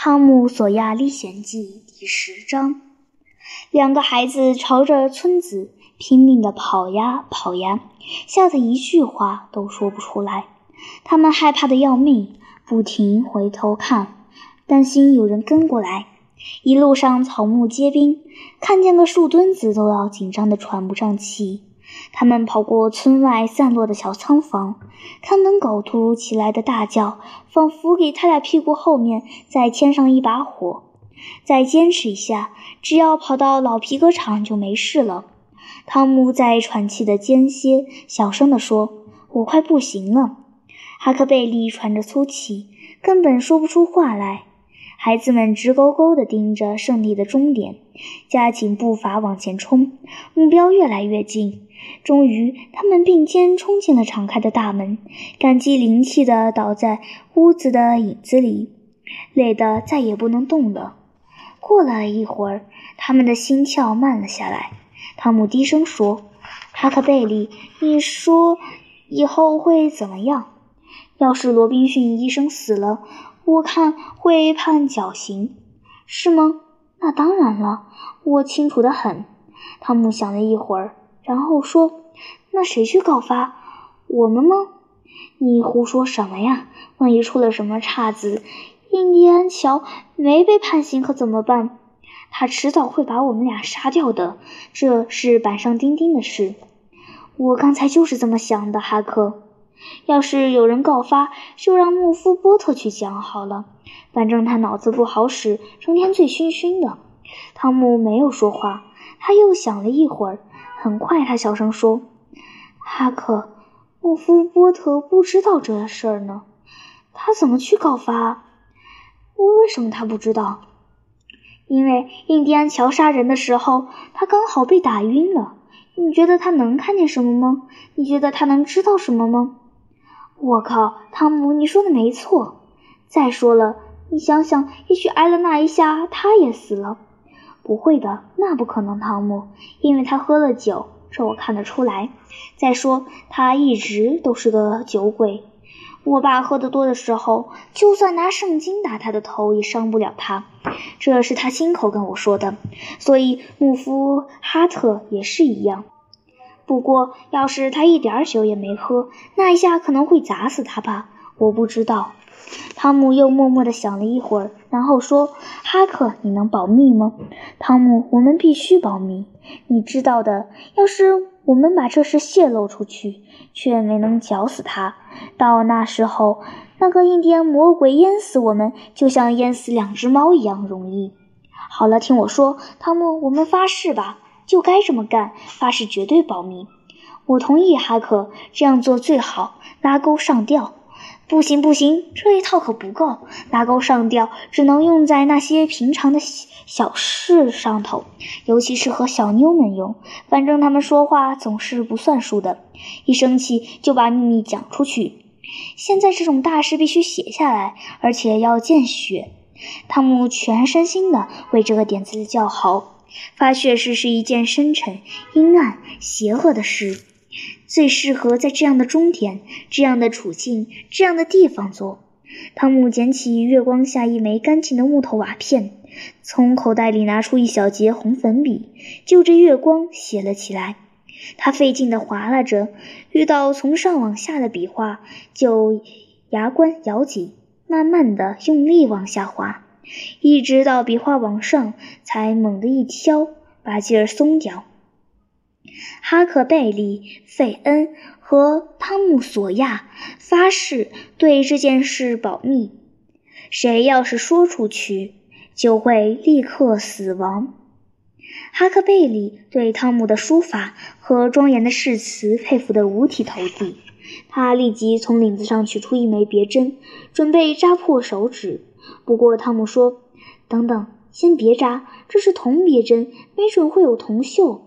《汤姆·索亚历险记》第十章，两个孩子朝着村子拼命地跑呀跑呀，吓得一句话都说不出来。他们害怕的要命，不停回头看，担心有人跟过来。一路上草木皆兵，看见个树墩子都要紧张得喘不上气。他们跑过村外散落的小仓房，看门狗突如其来的大叫，仿佛给他俩屁股后面再添上一把火。再坚持一下，只要跑到老皮革厂就没事了。汤姆在喘气的间歇，小声地说：“我快不行了。”哈克贝利喘着粗气，根本说不出话来。孩子们直勾勾地盯着胜利的终点，加紧步伐往前冲，目标越来越近。终于，他们并肩冲进了敞开的大门，感激灵气地倒在屋子的影子里，累得再也不能动了。过了一会儿，他们的心跳慢了下来。汤姆低声说：“哈克贝利，你说以后会怎么样？要是罗宾逊医生死了？”我看会判绞刑，是吗？那当然了，我清楚的很。汤姆想了一会儿，然后说：“那谁去告发？我们吗？”你胡说什么呀？万一出了什么岔子，印第安乔没被判刑可怎么办？他迟早会把我们俩杀掉的，这是板上钉钉的事。我刚才就是这么想的，哈克。要是有人告发，就让穆夫波特去讲好了。反正他脑子不好使，成天醉醺醺的。汤姆没有说话，他又想了一会儿。很快，他小声说：“哈克，穆夫波特不知道这事儿呢。他怎么去告发？为什么他不知道？因为印第安乔杀人的时候，他刚好被打晕了。你觉得他能看见什么吗？你觉得他能知道什么吗？”我靠，汤姆，你说的没错。再说了，你想想，也许挨了那一下，他也死了。不会的，那不可能，汤姆，因为他喝了酒，这我看得出来。再说，他一直都是个酒鬼。我爸喝得多的时候，就算拿圣经打他的头，也伤不了他。这是他亲口跟我说的。所以，穆夫哈特也是一样。不过，要是他一点酒也没喝，那一下可能会砸死他吧？我不知道。汤姆又默默地想了一会儿，然后说：“哈克，你能保密吗？”汤姆，我们必须保密。你知道的，要是我们把这事泄露出去，却没能绞死他，到那时候，那个印第安魔鬼淹死我们，就像淹死两只猫一样容易。好了，听我说，汤姆，我们发誓吧。就该这么干，发誓绝对保密。我同意，哈克这样做最好。拉钩上吊，不行不行，这一套可不够。拉钩上吊只能用在那些平常的小事上头，尤其是和小妞们用。反正他们说话总是不算数的，一生气就把秘密讲出去。现在这种大事必须写下来，而且要见血。汤姆全身心的为这个点子叫好。发血誓是一件深沉、阴暗、邪恶的事，最适合在这样的终点、这样的处境、这样的地方做。汤姆捡起月光下一枚干净的木头瓦片，从口袋里拿出一小截红粉笔，就着月光写了起来。他费劲地划拉着，遇到从上往下的笔画，就牙关咬紧，慢慢地用力往下划。一直到笔画往上，才猛地一挑，把劲儿松掉。哈克贝利、费恩和汤姆索亚发誓对这件事保密，谁要是说出去，就会立刻死亡。哈克贝利对汤姆的书法和庄严的誓词佩服得五体投地，他立即从领子上取出一枚别针，准备扎破手指。不过，汤姆说：“等等，先别扎，这是铜别针，没准会有铜锈。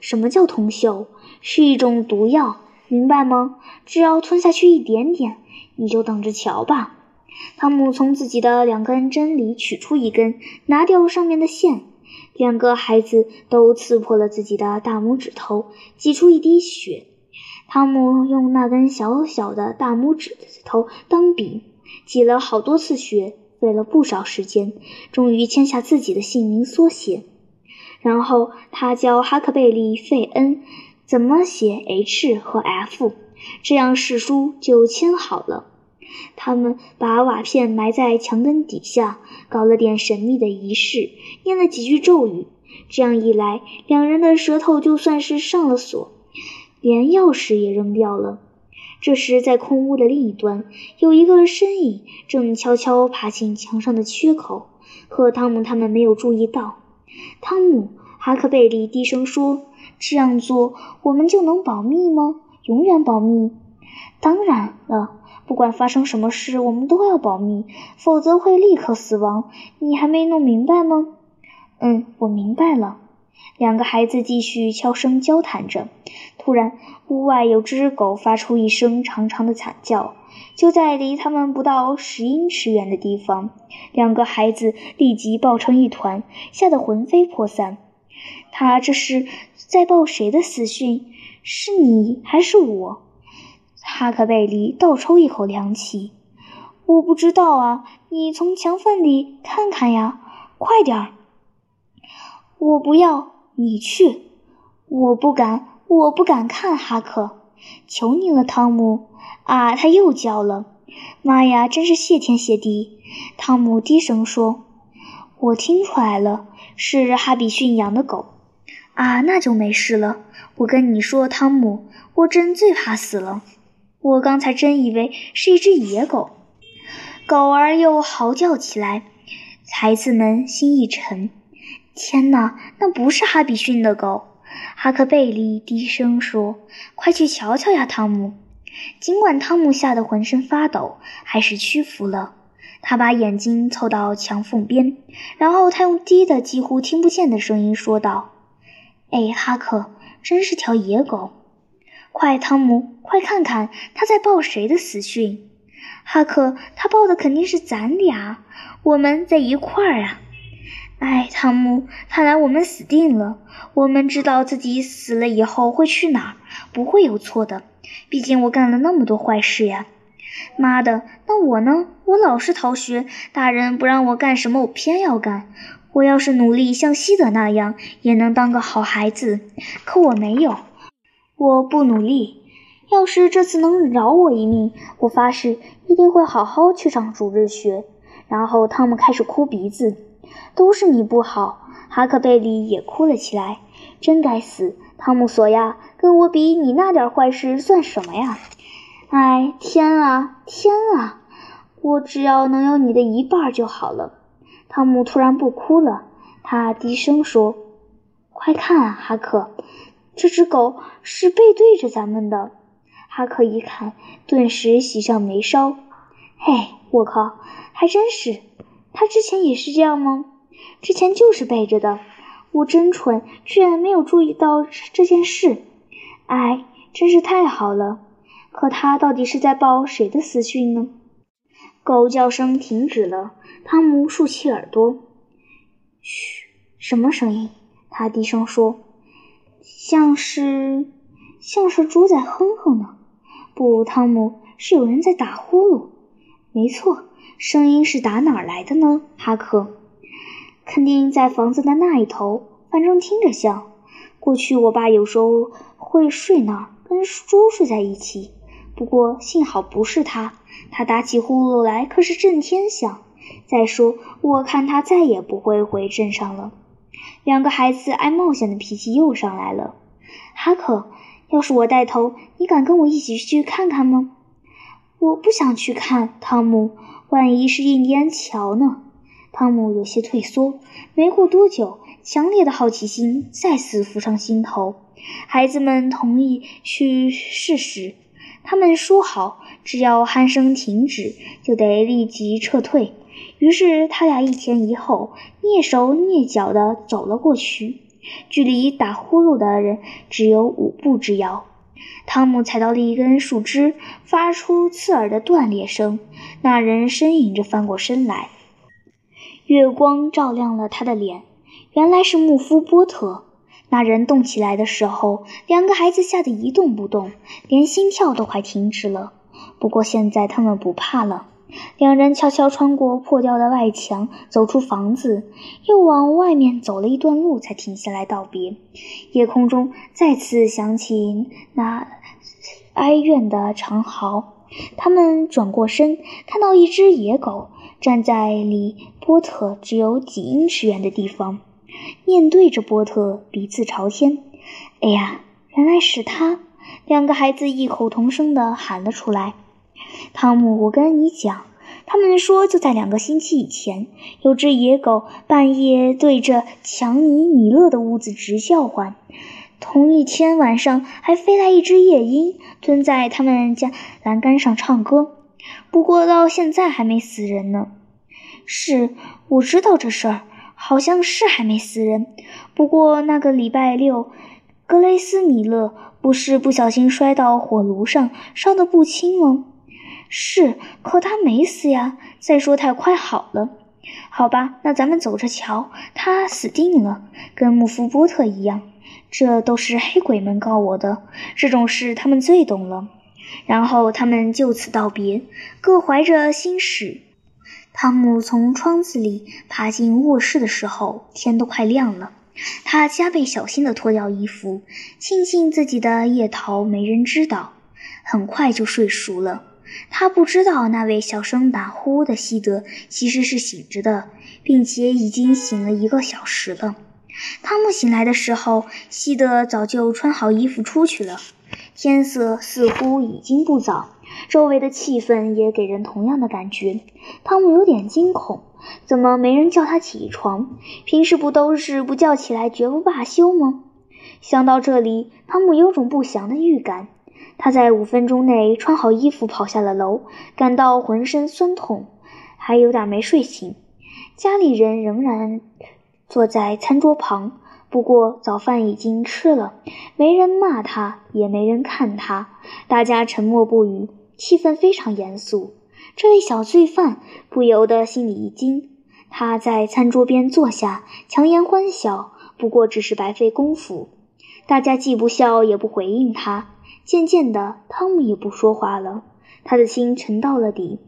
什么叫铜锈？是一种毒药，明白吗？只要吞下去一点点，你就等着瞧吧。”汤姆从自己的两根针里取出一根，拿掉上面的线。两个孩子都刺破了自己的大拇指头，挤出一滴血。汤姆用那根小小的大拇指头当笔，挤了好多次血。费了不少时间，终于签下自己的姓名缩写。然后他教哈克贝利·费恩怎么写 H 和 F，这样誓书就签好了。他们把瓦片埋在墙根底下，搞了点神秘的仪式，念了几句咒语。这样一来，两人的舌头就算是上了锁，连钥匙也扔掉了。这时，在空屋的另一端，有一个身影正悄悄爬进墙上的缺口，可汤姆他们没有注意到。汤姆·哈克贝利低声说：“这样做，我们就能保密吗？永远保密？当然了，不管发生什么事，我们都要保密，否则会立刻死亡。你还没弄明白吗？”“嗯，我明白了。”两个孩子继续悄声交谈着。突然，屋外有只狗发出一声长长的惨叫。就在离他们不到十英尺远的地方，两个孩子立即抱成一团，吓得魂飞魄散。他这是在报谁的死讯？是你还是我？哈克贝里倒抽一口凉气。我不知道啊，你从墙缝里看看呀，快点儿！我不要，你去。我不敢，我不敢看，哈克，求你了，汤姆。啊！他又叫了，妈呀！真是谢天谢地！汤姆低声说：“我听出来了，是哈比逊养的狗。”啊，那就没事了。我跟你说，汤姆，我真最怕死了。我刚才真以为是一只野狗。狗儿又嚎叫起来，孩子们心一沉。天哪，那不是哈比逊的狗！哈克贝利低声说：“快去瞧瞧呀，汤姆。”尽管汤姆吓得浑身发抖，还是屈服了。他把眼睛凑到墙缝边，然后他用低的几乎听不见的声音说道：“哎，哈克，真是条野狗！快，汤姆，快看看他在报谁的死讯！哈克，他报的肯定是咱俩，我们在一块儿啊！哎，汤姆，看来我们死定了。我们知道自己死了以后会去哪儿，不会有错的。”毕竟我干了那么多坏事呀！妈的，那我呢？我老是逃学，大人不让我干什么，我偏要干。我要是努力像西德那样，也能当个好孩子。可我没有，我不努力。要是这次能饶我一命，我发誓一定会好好去上主日学。然后汤姆开始哭鼻子，都是你不好。哈克贝利也哭了起来，真该死，汤姆索亚。跟我比，你那点坏事算什么呀？哎，天啊，天啊！我只要能有你的一半就好了。汤姆突然不哭了，他低声说：“快看啊，哈克，这只狗是背对着咱们的。”哈克一看，顿时喜上眉梢。嘿，我靠，还真是！他之前也是这样吗？之前就是背着的。我真蠢，居然没有注意到这件事。哎，真是太好了！可他到底是在报谁的死讯呢？狗叫声停止了，汤姆竖起耳朵。嘘，什么声音？他低声说：“像是，像是猪在哼哼呢。”不，汤姆，是有人在打呼噜。没错，声音是打哪儿来的呢？哈克，肯定在房子的那一头，反正听着像。过去我爸有时候。会睡那儿，跟猪睡在一起。不过幸好不是他，他打起呼噜来可是震天响。再说，我看他再也不会回镇上了。两个孩子爱冒险的脾气又上来了。哈克，要是我带头，你敢跟我一起去看看吗？我不想去看，汤姆。万一是印第安乔呢？汤姆有些退缩。没过多久，强烈的好奇心再次浮上心头。孩子们同意去试试。他们说好，只要鼾声停止，就得立即撤退。于是他俩一前一后，蹑手蹑脚地走了过去。距离打呼噜的人只有五步之遥。汤姆踩到了一根树枝，发出刺耳的断裂声。那人呻吟着翻过身来，月光照亮了他的脸，原来是牧夫波特。那人动起来的时候，两个孩子吓得一动不动，连心跳都快停止了。不过现在他们不怕了。两人悄悄穿过破掉的外墙，走出房子，又往外面走了一段路，才停下来道别。夜空中再次响起那哀怨的长嚎。他们转过身，看到一只野狗站在离波特只有几英尺远的地方，面对着波特，鼻子朝天。“哎呀，原来是他！”两个孩子异口同声地喊了出来。汤姆，我跟你讲，他们说就在两个星期以前，有只野狗半夜对着强尼米勒的屋子直叫唤。同一天晚上还飞来一只夜莺，蹲在他们家栏杆上唱歌。不过到现在还没死人呢。是，我知道这事儿，好像是还没死人。不过那个礼拜六，格雷斯米勒不是不小心摔到火炉上，烧得不轻吗？是，可他没死呀。再说他快好了。好吧，那咱们走着瞧。他死定了，跟穆夫波特一样。这都是黑鬼们告我的，这种事他们最懂了。然后他们就此道别，各怀着心事。汤姆从窗子里爬进卧室的时候，天都快亮了。他加倍小心地脱掉衣服，庆幸自己的夜逃没人知道，很快就睡熟了。他不知道那位小声打呼的西德其实是醒着的，并且已经醒了一个小时了。汤姆醒来的时候，西德早就穿好衣服出去了。天色似乎已经不早，周围的气氛也给人同样的感觉。汤姆有点惊恐，怎么没人叫他起床？平时不都是不叫起来绝不罢休吗？想到这里，汤姆有种不祥的预感。他在五分钟内穿好衣服跑下了楼，感到浑身酸痛，还有点没睡醒。家里人仍然。坐在餐桌旁，不过早饭已经吃了，没人骂他，也没人看他，大家沉默不语，气氛非常严肃。这位小罪犯不由得心里一惊，他在餐桌边坐下，强颜欢笑，不过只是白费功夫。大家既不笑也不回应他。渐渐的，汤姆也不说话了，他的心沉到了底。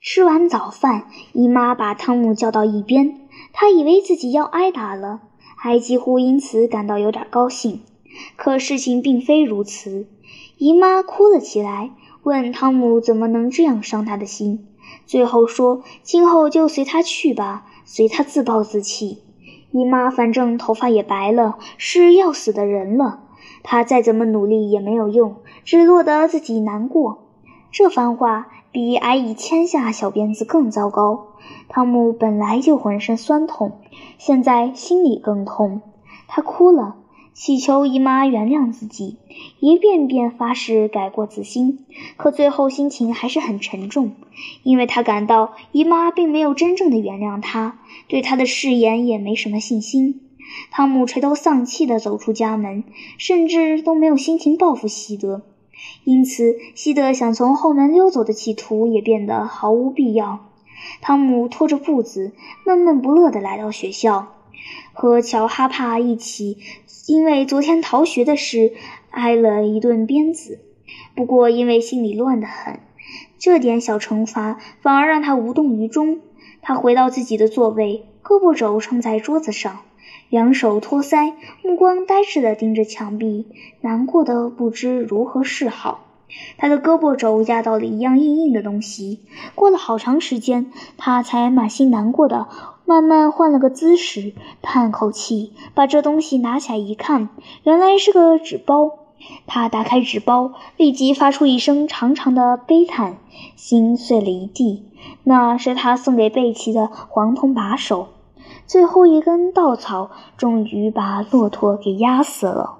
吃完早饭，姨妈把汤姆叫到一边。他以为自己要挨打了，还几乎因此感到有点高兴。可事情并非如此，姨妈哭了起来，问汤姆怎么能这样伤他的心。最后说：“今后就随他去吧，随他自暴自弃。”姨妈反正头发也白了，是要死的人了，她再怎么努力也没有用，只落得自己难过。这番话比挨一千下小鞭子更糟糕。汤姆本来就浑身酸痛，现在心里更痛。他哭了，祈求姨妈原谅自己，一遍遍发誓改过自新。可最后心情还是很沉重，因为他感到姨妈并没有真正的原谅他，对他的誓言也没什么信心。汤姆垂头丧气地走出家门，甚至都没有心情报复西德。因此，西德想从后门溜走的企图也变得毫无必要。汤姆拖着步子，闷闷不乐地来到学校，和乔哈帕一起，因为昨天逃学的事挨了一顿鞭子。不过，因为心里乱得很，这点小惩罚反而让他无动于衷。他回到自己的座位，胳膊肘撑在桌子上，两手托腮，目光呆滞地盯着墙壁，难过的不知如何是好。他的胳膊肘压到了一样硬硬的东西，过了好长时间，他才满心难过的慢慢换了个姿势，叹口气，把这东西拿起来一看，原来是个纸包。他打开纸包，立即发出一声长长的悲叹，心碎了一地。那是他送给贝奇的黄铜把手，最后一根稻草终于把骆驼给压死了。